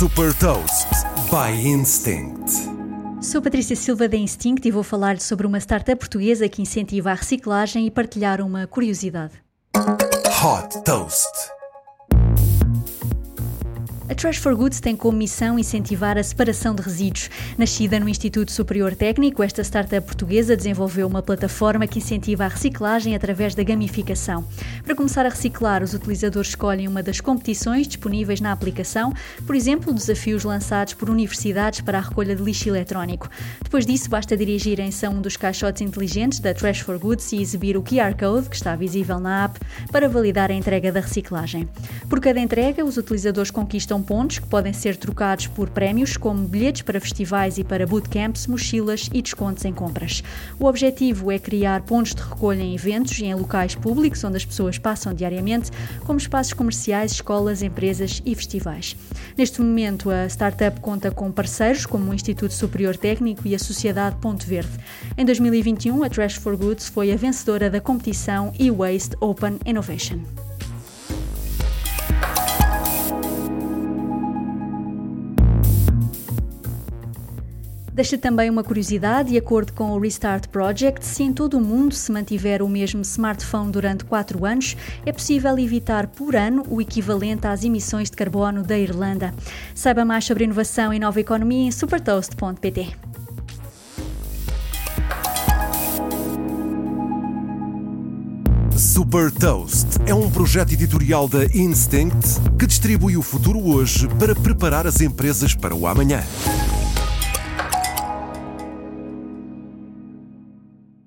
Super Toast by Instinct. Sou Patrícia Silva da Instinct e vou falar sobre uma startup portuguesa que incentiva a reciclagem e partilhar uma curiosidade. Hot Toast. A Trash for Goods tem como missão incentivar a separação de resíduos. Nascida no Instituto Superior Técnico, esta startup portuguesa desenvolveu uma plataforma que incentiva a reciclagem através da gamificação. Para começar a reciclar, os utilizadores escolhem uma das competições disponíveis na aplicação, por exemplo, desafios lançados por universidades para a recolha de lixo eletrónico. Depois disso, basta dirigirem-se a um dos caixotes inteligentes da Trash for Goods e exibir o QR Code, que está visível na app, para validar a entrega da reciclagem. Por cada entrega, os utilizadores conquistam pontos que podem ser trocados por prémios como bilhetes para festivais e para bootcamps, mochilas e descontos em compras. O objetivo é criar pontos de recolha em eventos e em locais públicos onde as pessoas passam diariamente, como espaços comerciais, escolas, empresas e festivais. Neste momento, a startup conta com parceiros como o Instituto Superior Técnico e a Sociedade Ponto Verde. Em 2021, a Trash for Goods foi a vencedora da competição e-Waste Open Innovation. Deixa também uma curiosidade: de acordo com o Restart Project, se em todo o mundo se mantiver o mesmo smartphone durante 4 anos, é possível evitar por ano o equivalente às emissões de carbono da Irlanda. Saiba mais sobre inovação e nova economia em supertoast.pt. Super Toast é um projeto editorial da Instinct que distribui o futuro hoje para preparar as empresas para o amanhã.